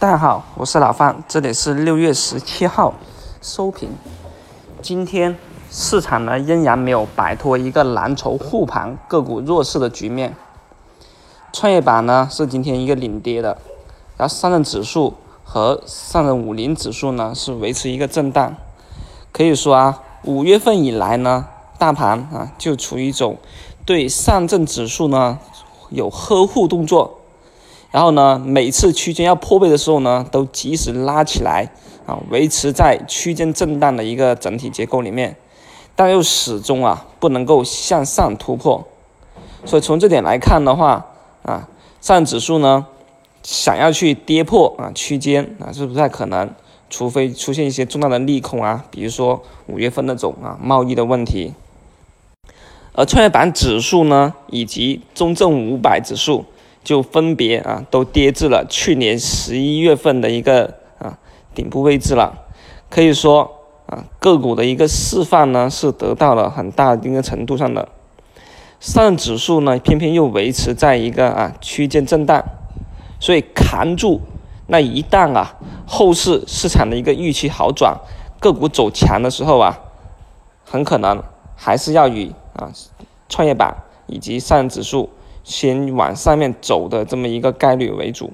大家好，我是老范，这里是六月十七号收评。今天市场呢仍然没有摆脱一个蓝筹护盘、个股弱势的局面。创业板呢是今天一个领跌的，然后上证指数和上证五零指数呢是维持一个震荡。可以说啊，五月份以来呢，大盘啊就处于一种对上证指数呢有呵护动作。然后呢，每次区间要破位的时候呢，都及时拉起来啊，维持在区间震荡的一个整体结构里面，但又始终啊不能够向上突破。所以从这点来看的话啊，上证指数呢想要去跌破啊区间啊是不太可能，除非出现一些重大的利空啊，比如说五月份那种啊贸易的问题。而创业板指数呢，以及中证五百指数。就分别啊都跌至了去年十一月份的一个啊顶部位置了，可以说啊个股的一个释放呢是得到了很大的一个程度上的，上证指数呢偏偏又维持在一个啊区间震荡，所以扛住，那一旦啊后市市场的一个预期好转，个股走强的时候啊，很可能还是要与啊创业板以及上证指数。先往上面走的这么一个概率为主，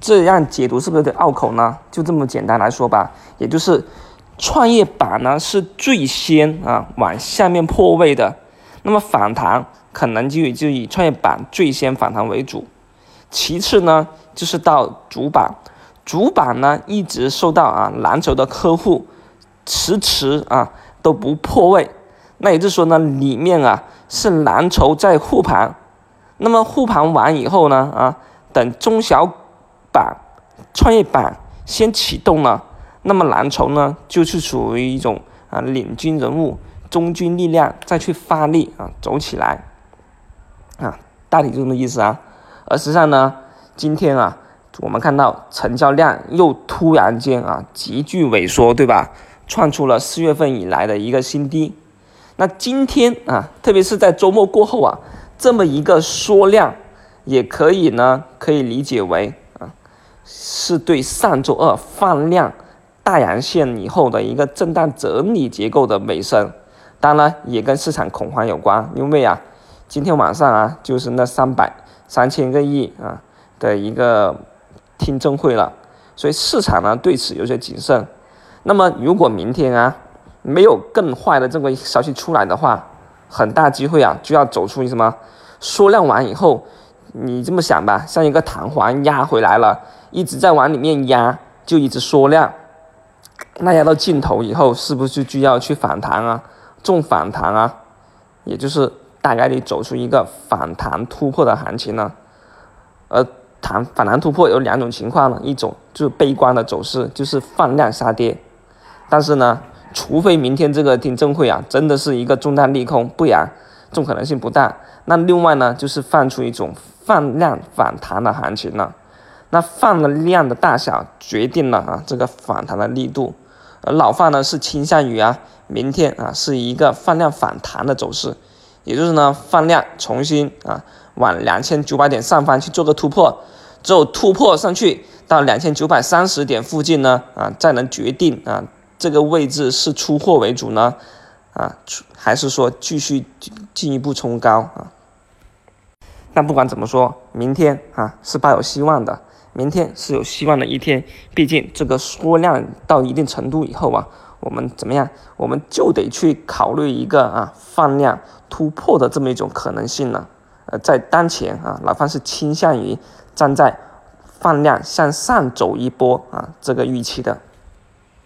这样解读是不是有点拗口呢？就这么简单来说吧，也就是创业板呢是最先啊往下面破位的，那么反弹可能就就以创业板最先反弹为主，其次呢就是到主板，主板呢一直受到啊蓝筹的呵护，迟迟啊都不破位，那也就是说呢里面啊是蓝筹在护盘。那么护盘完以后呢？啊，等中小板、创业板先启动了，那么蓝筹呢，就是属于一种啊领军人物、中军力量再去发力啊走起来，啊，大体这么意思啊。而实际上呢，今天啊，我们看到成交量又突然间啊急剧萎缩，对吧？创出了四月份以来的一个新低。那今天啊，特别是在周末过后啊。这么一个缩量，也可以呢，可以理解为啊，是对上周二放量大阳线以后的一个震荡整理结构的尾声。当然，也跟市场恐慌有关，因为啊，今天晚上啊，就是那三百三千个亿啊的一个听证会了，所以市场呢对此有些谨慎。那么，如果明天啊没有更坏的这个消息出来的话，很大机会啊，就要走出什么缩量完以后，你这么想吧，像一个弹簧压回来了，一直在往里面压，就一直缩量，那压到尽头以后，是不是就要去反弹啊？重反弹啊，也就是大概率走出一个反弹突破的行情呢？而弹反弹突破有两种情况呢，一种就是悲观的走势，就是放量杀跌，但是呢。除非明天这个听证会啊，真的是一个重大利空，不然这种可能性不大。那另外呢，就是放出一种放量反弹的行情了。那放的量的大小决定了啊这个反弹的力度。而老范呢是倾向于啊明天啊是一个放量反弹的走势，也就是呢放量重新啊往两千九百点上方去做个突破，只有突破上去到两千九百三十点附近呢啊再能决定啊。这个位置是出货为主呢，啊，还是说继续进一步冲高啊？但不管怎么说，明天啊是抱有希望的，明天是有希望的一天。毕竟这个缩量到一定程度以后啊，我们怎么样？我们就得去考虑一个啊放量突破的这么一种可能性了。呃，在当前啊，老方是倾向于站在放量向上走一波啊这个预期的。